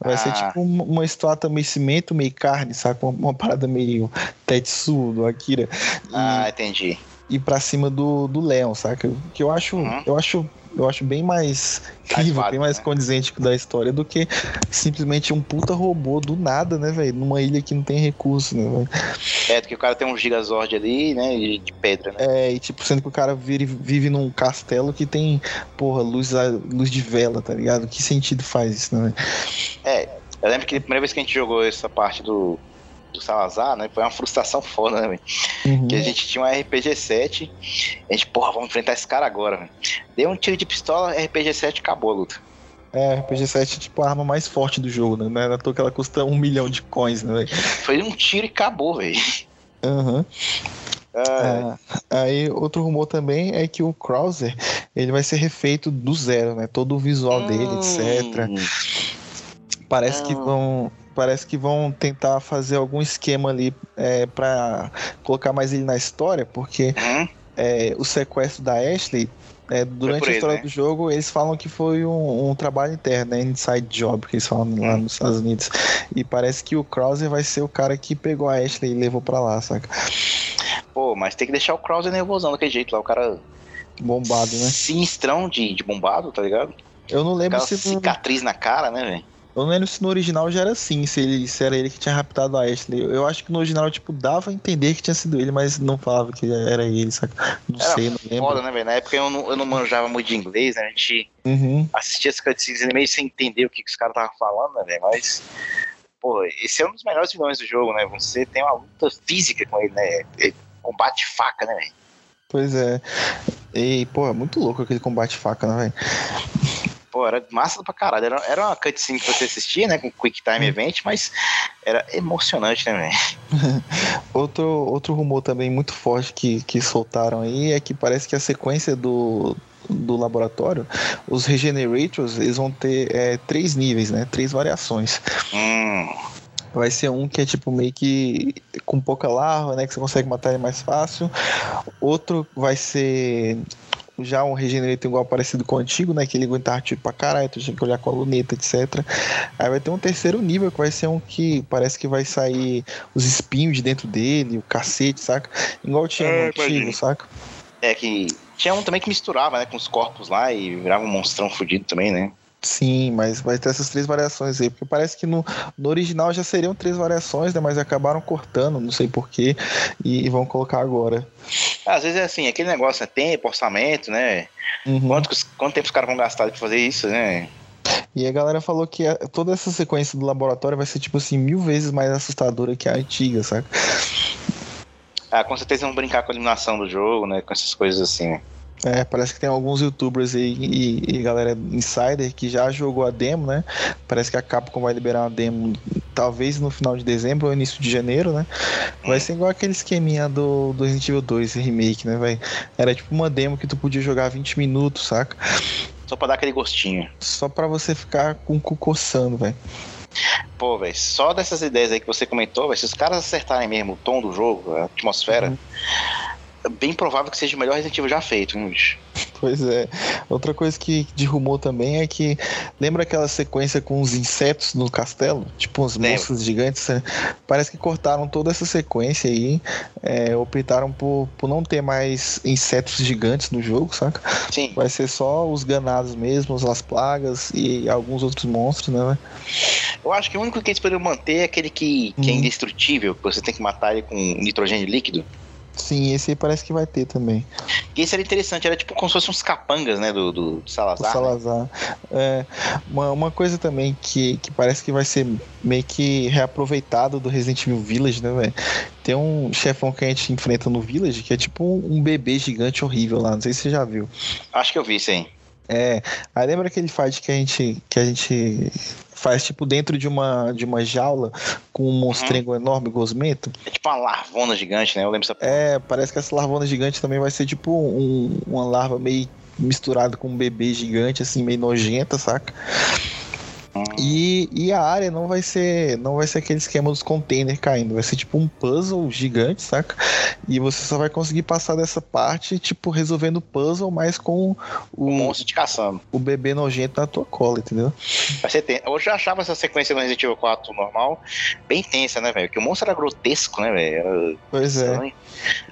Vai ser Ah. tipo uma, uma estátua meio cimento, meio carne, saca? Uma, uma parada meio Tetsu do Akira. E, Ah, entendi. e pra cima do, do Leon, saca? Que eu acho, Uhum. eu acho, eu acho bem mais incrível, bem mais né? condizente da história do que simplesmente um puta robô do nada, né, velho? Numa ilha que não tem recurso, né, velho? É, porque o cara tem um Gigazord ali, né? De pedra, né? É, e tipo, sendo que o cara vive, vive num castelo que tem, porra, luz, luz de vela, tá ligado? Que sentido faz isso, né? velho? Eu lembro que a primeira vez que a gente jogou essa parte do, do Salazar, né? Foi uma frustração foda, né, velho? Uhum. Que a gente tinha um RPG-7. A gente, porra, vamos enfrentar esse cara agora, velho. Deu um tiro de pistola, RPG-7 acabou a luta. É, RPG-7 é tipo a arma mais forte do jogo, né? Não é toa que ela custa um milhão de coins, né, velho? Foi um tiro e acabou, velho. Aham. Ah, Ah, aí outro rumor também é que o Krauser ele vai ser refeito do zero, né? Todo o visual dele, etc. hum, Parece que Ah. vão parece que vão tentar fazer algum esquema ali é, para colocar mais ele na história, porque hum, é, o sequestro da Ashley é, durante a história né? do jogo eles falam que foi um, um trabalho interno, né? Inside job que eles falam lá nos Estados Unidos. E parece que o Krauser vai ser o cara que pegou a Ashley e levou pra lá, saca? Pô, mas tem que deixar o Krauser nervosão daquele jeito lá. O cara Bombado, né? sinistrão de, de bombado, tá ligado? Eu não lembro Aquela se cicatriz na cara, né, velho? Eu não lembro se no original já era assim, se, ele, se era ele que tinha raptado a Ashley. Eu, acho que no original, tipo, dava a entender que tinha sido ele, mas não falava que era ele, saca? Não Era sei, não lembro. Foda, né, velho? Na época eu não, eu não manjava muito de inglês, né? A gente Uhum. assistia as cutscenes meio sem entender o que, que os caras estavam falando, né, velho? Mas, pô, esse é um dos melhores vilões do jogo, né? Você tem uma luta física com ele, né? É combate faca, né, velho? Pois é. E, pô, é muito louco aquele combate faca, né, velho? Pô, era massa pra caralho. Era, era uma cutscene que você assistia, né? Com Quick Time Event, mas era emocionante, né, velho? Outro, outro rumor também muito forte que, que soltaram aí é que parece que a sequência do, do laboratório, os Regenerators, eles vão ter é, três níveis, né? Três variações. Hum, Vai ser um que é tipo meio que com pouca larva, né? Que você consegue matar ele mais fácil. Outro vai ser já um regenerator igual parecido com o antigo, né? Que ele aguentava tiro pra caralho, tu tinha que olhar com a luneta, etc. Aí vai ter um terceiro nível que vai ser um que parece que vai sair os espinhos de dentro dele, o cacete, saca? Igual tinha É, no antigo, saca? É que tinha um também que misturava, né, com os corpos lá e virava um monstrão fudido também, né? Sim, mas vai ter essas três variações aí, porque parece que no, no original já seriam três variações, né? Mas acabaram cortando, não sei porquê, e, e vão colocar agora. Às vezes é assim, aquele negócio, né? Tempo, orçamento, né? Uhum. Quanto, quanto tempo os caras vão gastar pra fazer isso, né? E a galera falou que a- toda essa sequência do laboratório vai ser, tipo assim, mil vezes mais assustadora que a antiga, saca? Ah, com certeza vão brincar com a eliminação do jogo, né? Com essas coisas assim, né? É, parece que tem alguns youtubers aí e, e galera insider que já jogou a demo, né? Parece que a Capcom vai liberar uma demo talvez no final de dezembro ou início de janeiro, né? Vai ser igual aquele esqueminha do, do Resident Evil 2 remake, né, velho? Era tipo uma demo que tu podia jogar 20 minutos, saca? Só pra dar aquele gostinho. Só pra você ficar com o cu coçando, velho. Pô, velho, só dessas ideias aí que você comentou, velho, se os caras acertarem mesmo o tom do jogo, a atmosfera, Uhum. Bem provável que seja o melhor Resident Evil já feito, hein, bicho? Pois é. Outra coisa que de rumor também é que lembra aquela sequência com os insetos no castelo? Tipo uns Lembro. monstros gigantes? né? Parece que cortaram toda essa sequência aí. É, optaram por, por não ter mais insetos gigantes no jogo, saca? Sim. Vai ser só os ganados mesmo, as plagas e alguns outros monstros, né? Eu acho que o único que eles poderiam manter é aquele que, que é Uhum. indestrutível, que você tem que matar ele com nitrogênio líquido. Sim, esse aí parece que vai ter também. E esse era interessante, era tipo como se fossem uns capangas, né, do, do O Salazar. né? Salazar. É, uma, uma coisa também que, que parece que vai ser meio que reaproveitado do Resident Evil Village, né, velho? Tem um chefão que a gente enfrenta no Village que é tipo um, um bebê gigante horrível lá, não sei se você já viu. Acho que eu vi aí. É, aí lembra aquele fight que a gente que a gente faz tipo dentro de uma de uma jaula com um monstrengo enorme gosmento? É tipo uma larvona gigante, né? Eu lembro essa É, parece que essa larvona gigante também vai ser tipo um- uma larva meio misturada com um bebê gigante, assim, meio nojenta, saca? E, e a área não vai ser não vai ser aquele esquema dos containers caindo, vai ser tipo um puzzle gigante, saca? E você só vai conseguir passar dessa parte, tipo, resolvendo o puzzle, mas com o o, monstro te caçando. o bebê nojento na tua cola, entendeu? Vai ser ten... Eu já achava essa sequência no Resident Evil 4 normal bem tensa, né, velho? Porque o monstro era grotesco, né, velho? Pois é.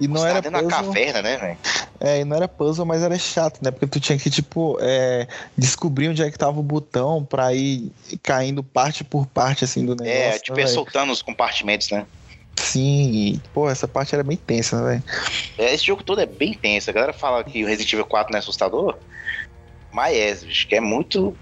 E não tava era dentro da puzzle. caverna, né, velho? É, e não era puzzle, mas era chato, né? Porque tu tinha que, tipo, é, descobrir onde é que tava o botão pra ir caindo parte por parte, assim, do negócio. É, né, tipo, velho? soltando os compartimentos, né? Sim, e, pô, essa parte era bem tensa, né, velho? É, Esse jogo todo é bem tenso. A galera fala que o Resident Evil 4 não é assustador, mas é, bicho, que é muito.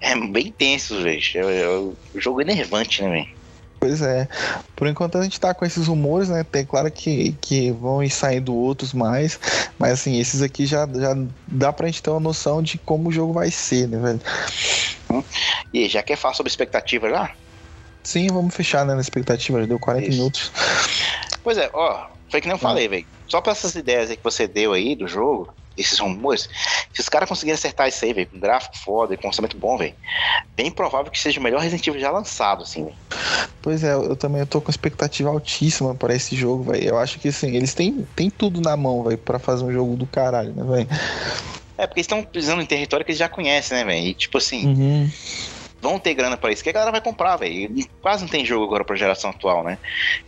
É bem tenso, velho. É, é o jogo enervante, né, velho? Pois é. Por enquanto a gente tá com esses rumores, né? Tem claro que, que vão ir saindo outros mais, mas assim, esses aqui já, já dá pra gente ter uma noção de como o jogo vai ser, né, velho? E aí, já quer falar sobre expectativa já? Sim, vamos fechar, né, na expectativa, já deu 40 Isso. minutos. Pois é, ó, foi que nem eu falei, velho. Só pra essas ideias aí que você deu aí do jogo, esses rumores, se os caras conseguirem acertar isso aí, velho, com gráfico foda e com orçamento bom, velho, bem provável que seja o melhor Resident Evil já lançado, assim, velho. Pois é, eu também tô com expectativa altíssima para esse jogo, velho. Eu acho que assim, eles têm, têm tudo na mão, velho, pra fazer um jogo do caralho, né, velho? É, porque eles estão pisando em território que eles já conhecem, né, velho? E tipo assim, Uhum. vão ter grana pra isso, que a galera vai comprar, velho. Quase não tem jogo agora pra geração atual, né?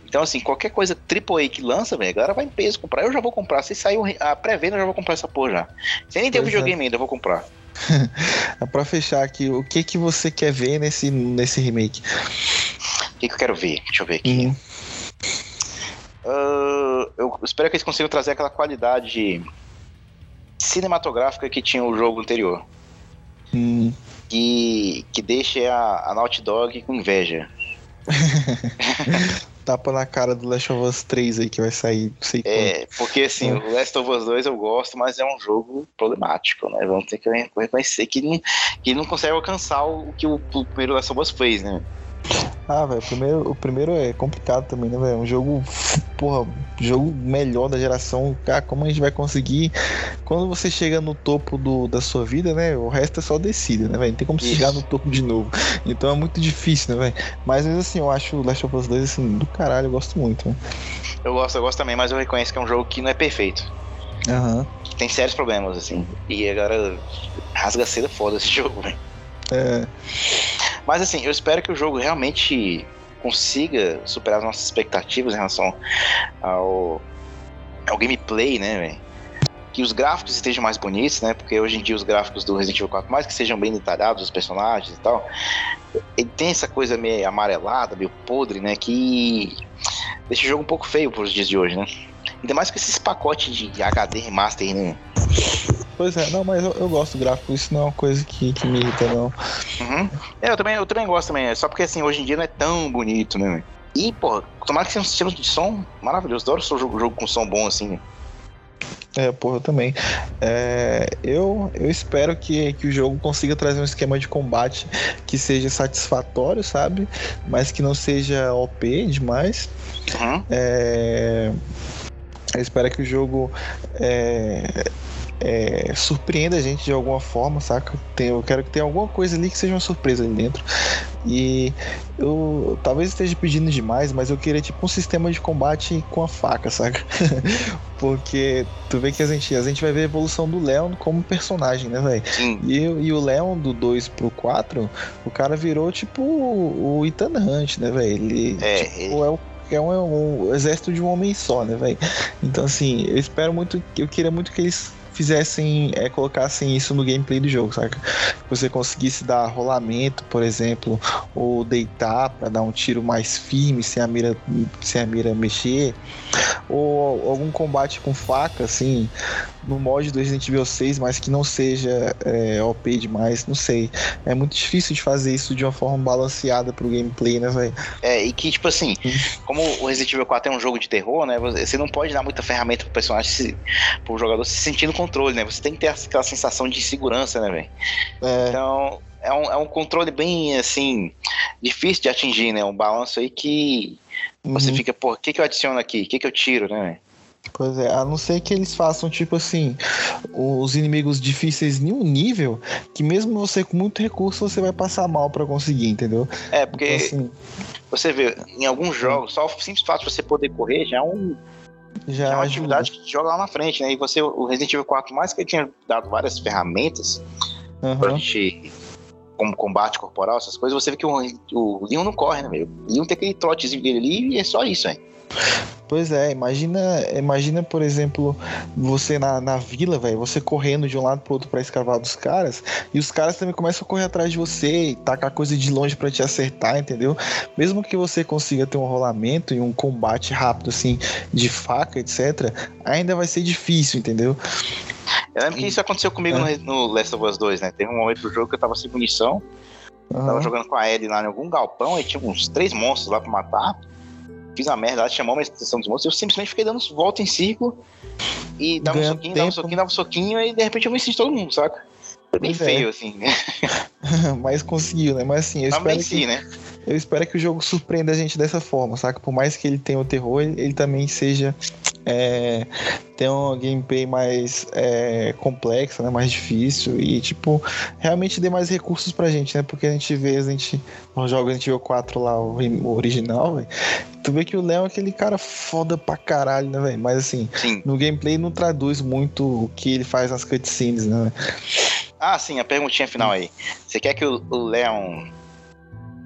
Então, assim, qualquer coisa AAA que lança, velho, a galera vai em peso comprar. Eu já vou comprar. Se sair a pré-venda, eu já vou comprar essa porra já. Sem nem ter o é. videogame ainda, eu vou comprar. É pra fechar aqui, o que que você quer ver nesse, nesse remake? O que, que eu quero ver? Deixa eu ver aqui. Uhum. Ah, eu espero que eles consigam trazer aquela qualidade cinematográfica que tinha o jogo anterior. Hum, Que, que deixe a, a Naughty Dog com inveja. tapa na cara do Last of Us 3 aí que vai sair, sei. É, porque assim, o Last of Us 2 eu gosto, mas é um jogo problemático, né? Vamos ter que reconhecer que que não consegue alcançar o que o, o primeiro Last of Us fez, né? Ah, velho, o primeiro, o primeiro é complicado também, né, velho? Um jogo, porra, jogo melhor da geração. Cara, como a gente vai conseguir? Quando você chega no topo do, da sua vida, né? O resto é só descida, né, velho? Não tem como Isso. chegar no topo de novo. Então é muito difícil, né, velho? Mas assim, eu acho o Last of Us 2, assim, do caralho, eu gosto muito, né? Eu gosto, eu gosto também, mas eu reconheço que é um jogo que não é perfeito. Aham. Que tem sérios problemas, assim. E agora rasga cedo foda esse jogo, velho. É, Mas assim, eu espero que o jogo realmente consiga superar as nossas expectativas em relação ao, ao gameplay, né, velho? que os gráficos estejam mais bonitos, né? Porque hoje em dia os gráficos do Resident Evil 4, mais que sejam bem detalhados, os personagens e tal, ele tem essa coisa meio amarelada, meio podre, né? Que deixa o jogo um pouco feio para os dias de hoje, né? Ainda mais com esses pacotes de HD remaster, né? Pois é, não, mas eu, eu gosto do gráfico, isso não é uma coisa que, que me irrita, não. Uhum. É, eu também, eu também gosto também, é só porque assim, hoje em dia não é tão bonito, né? E, porra, tomara que seja um estilo de som maravilhoso. Adoro o jogo, jogo com som bom assim. É, porra, eu também. É, eu, eu espero que, que o jogo consiga trazer um esquema de combate que seja satisfatório, sabe? Mas que não seja OP demais. Uhum. É, eu espero que o jogo é, é, surpreenda a gente de alguma forma, saca? Tem- eu quero que tenha alguma coisa ali que seja uma surpresa ali dentro. E eu talvez esteja pedindo demais, mas eu queria tipo um sistema de combate com a faca, saca? Porque tu vê que a gente, a gente vai ver a evolução do Leon como personagem, né, velho? E, e o Leon do 2 pro 4, o cara virou tipo o, o Ethan Hunt, né, velho? Ele, É, tipo, é, o- é um, é um exército de um homem só, né, velho? Então, assim, eu espero muito, eu queria muito que eles fizessem, é, colocassem isso no gameplay do jogo, saca? Que você conseguisse dar rolamento, por exemplo, ou deitar pra dar um tiro mais firme sem a mira, sem a mira mexer, ou algum combate com faca, assim, no mod do Resident Evil 6, mas que não seja é, OP demais, não sei. É muito difícil de fazer isso de uma forma balanceada pro gameplay, né, velho? É, e que, tipo assim, como o Resident Evil 4 é um jogo de terror, né? Você não pode dar muita ferramenta pro personagem, se, pro jogador se sentir no controle, né? Você tem que ter aquela sensação de segurança, né, velho? É, Então, é um, é um controle bem, assim, difícil de atingir, né? Um balanço aí que você uhum. fica, pô, o que, que eu adiciono aqui? O que, que eu tiro, né? velho? Pois é, a não ser que eles façam, tipo assim, os inimigos difíceis em um nível que mesmo você com muito recurso, você vai passar mal pra conseguir, entendeu? É, porque Então, assim, você vê, em alguns jogos, só o simples fato de você poder correr já é, um, já é uma ajuda. atividade que joga lá na frente, né? E você, o Resident Evil 4, mais que ele tinha dado várias ferramentas pra Aham. gente, como combate corporal, essas coisas, você vê que o, o Leon não corre, né, meu? O Leon tem aquele trotezinho dele ali e é só isso, hein? Pois é, imagina, imagina, por exemplo, você na, na vila, velho, você correndo de um lado pro outro pra escavar dos caras, e os caras também começam a correr atrás de você e tacar coisa de longe pra te acertar, entendeu? Mesmo que você consiga ter um rolamento e um combate rápido, assim, de faca, etc., ainda vai ser difícil, entendeu? Eu lembro que isso aconteceu comigo É. no, no Last of Us 2, né? Teve um momento do jogo que eu tava sem munição, tava Aham. jogando com a Ellie lá em algum galpão e tinha uns três monstros lá pra matar. Fiz a merda, ela chamou a atenção dos monstros, eu simplesmente fiquei dando volta em círculo e dava um Ganhando soquinho, dava um tempo. soquinho, dava um soquinho e de repente eu venci todo mundo, saca? Foi bem Pois é. feio, assim, né? Mas conseguiu, né? Mas assim, eu Não espero, venci, que, né? Eu espero que o jogo surpreenda a gente dessa forma, saca? Por mais que ele tenha o terror, ele, ele também seja. É, tenha uma gameplay mais é, complexa, né? Mais difícil e, tipo, realmente dê mais recursos pra gente, né? Porque a gente vê, a gente. Os jogos Resident Evil 4 lá, o, o original, velho. Tu vê que o Léo é aquele cara foda pra caralho, né, velho? Mas assim, Sim. no gameplay não traduz muito o que ele faz nas cutscenes, né? Ah, sim, a perguntinha final aí. Você quer que o, o Leon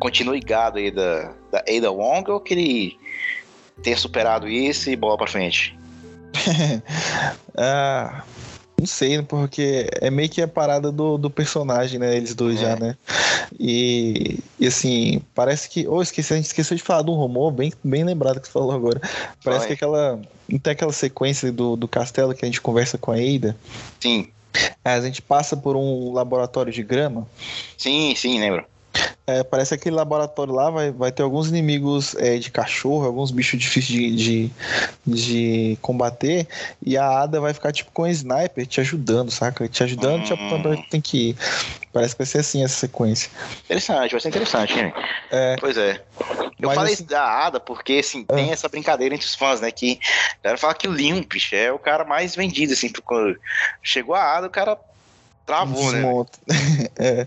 continue gado aí da, da Ada Wong ou que ele tenha superado isso e bola pra frente? Ah, não sei, porque é meio que a parada do, do personagem, né? Eles dois É. já, né? E, e assim, parece que. Ou esqueci, a gente esqueceu de falar de um rumor, bem, bem lembrado que você falou agora. Parece Foi. que aquela. Não tem aquela sequência do, do castelo que a gente conversa com a Eida. Sim, A gente passa por um laboratório de grama. sim, sim, lembro. É, parece que aquele laboratório lá vai, vai ter alguns inimigos é, de cachorro, alguns bichos difíceis de, de, de combater, e a Ada vai ficar tipo com um sniper te ajudando, saca? Te ajudando, te Hum. apontando pra onde tem que ir. Parece que vai ser assim essa sequência. Interessante, vai ser interessante, né? É, Pois é. Eu Mas, falei assim- da Ada porque, assim, tem essa brincadeira entre os fãs, né? Que a galera fala que o bicho, é o cara mais vendido, assim. porque Quando chegou a Ada, o cara travou, né? desmonta. É,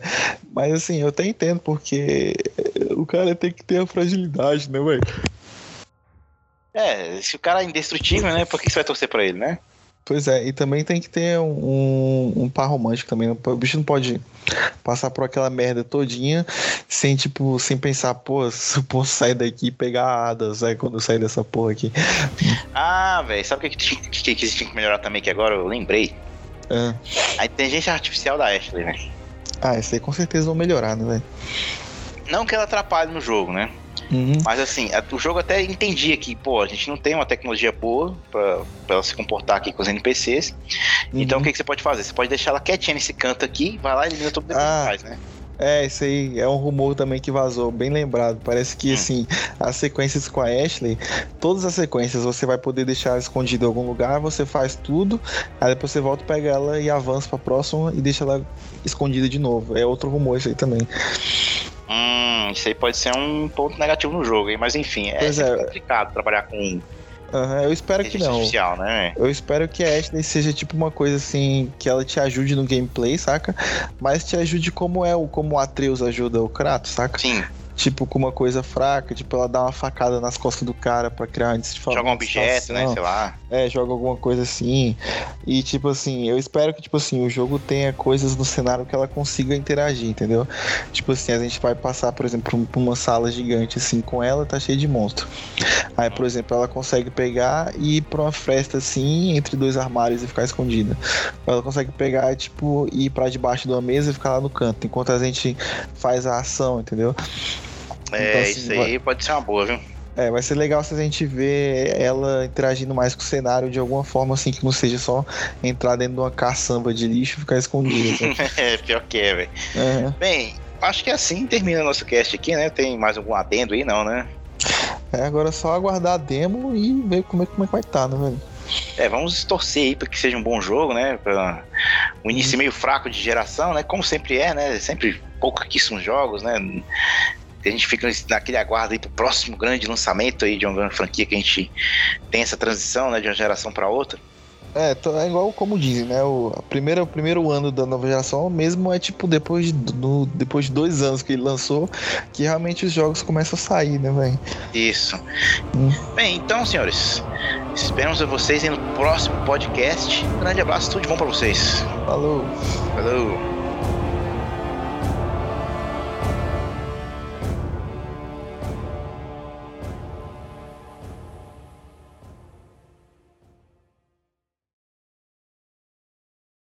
mas assim, eu até entendo, porque o cara tem que ter a fragilidade, né, velho? É, se o cara é indestrutível, né? Por que você vai torcer pra ele, né? Pois é, e também tem que ter um, um par romântico também. O bicho não pode passar por aquela merda todinha sem, tipo, sem pensar, pô, se eu posso sair daqui e pegar hadas, aí quando eu sair dessa porra aqui. Ah, velho, sabe o que, que, que, que tinha que melhorar também que agora eu lembrei? É. A inteligência artificial da Ashley, velho. Ah, isso aí com certeza vão melhorar, né, velho? Não que ela atrapalhe no jogo, né? Uhum. Mas assim, a- o jogo até entendia que, pô, a gente não tem uma tecnologia boa pra, pra ela se comportar aqui com os NPCs. Então o que, que você pode fazer? Você pode deixar ela quietinha nesse canto aqui, vai lá e elimina tudo depois Ah. faz, né? É, isso aí é um rumor também que vazou, bem lembrado. Parece que, Hum. assim, as sequências com a Ashley, todas as sequências você vai poder deixar ela escondida em algum lugar, você faz tudo, aí depois você volta, pega ela e avança pra próxima e deixa ela escondida de novo. É outro rumor isso aí também. Hum, isso aí pode ser um ponto negativo no jogo, hein? Mas enfim, é, é. complicado trabalhar com Aham, eu espero que não. artificial, né? Eu espero que a Ashley seja tipo uma coisa assim, que ela te ajude no gameplay, saca? Mas te ajude como é o como o Atreus ajuda o Kratos, saca? Sim, Tipo, com uma coisa fraca, tipo, ela dá uma facada nas costas do cara pra criar uma disfa- joga um objeto, né? Sei lá. É, joga alguma coisa assim. E tipo assim, eu espero que tipo assim, o jogo tenha coisas no cenário que ela consiga interagir, entendeu? Tipo assim, a gente vai passar, por exemplo, por um- uma sala gigante assim com ela, tá cheio de monstro. Aí, por exemplo, ela consegue pegar e ir pra uma fresta assim, entre dois armários e ficar escondida. Ela consegue pegar, tipo, ir pra debaixo de uma mesa e ficar lá no canto, enquanto a gente faz a ação, entendeu? É, Então, assim, isso aí pode ser uma boa, viu? É, vai ser legal se a gente ver ela interagindo mais com o cenário de alguma forma, assim, que não seja só entrar dentro de uma caçamba de lixo e ficar escondido. sabe? é, pior que é, velho. Aham. Bem, acho que assim termina nosso cast aqui, né? Tem mais algum adendo aí, não, né? É, agora é só aguardar a demo e ver como é, como é que vai estar, né, velho? É, vamos torcer aí para que seja um bom jogo, né? Pra um início meio fraco de geração, né? Como sempre é, né? Sempre pouquíssimos jogos, né? A gente fica naquele aguardo aí pro próximo grande lançamento aí de uma grande franquia que a gente tem essa transição, né? De uma geração para outra. É, é igual como dizem, né? O, a primeira, o primeiro ano da nova geração mesmo é tipo depois de, no- depois de dois anos que ele lançou, que realmente os jogos começam a sair, né, velho? Isso. Hum. Bem, então, senhores, esperamos vocês aí no próximo podcast. Um grande abraço, tudo de bom para vocês. Falou! Falou!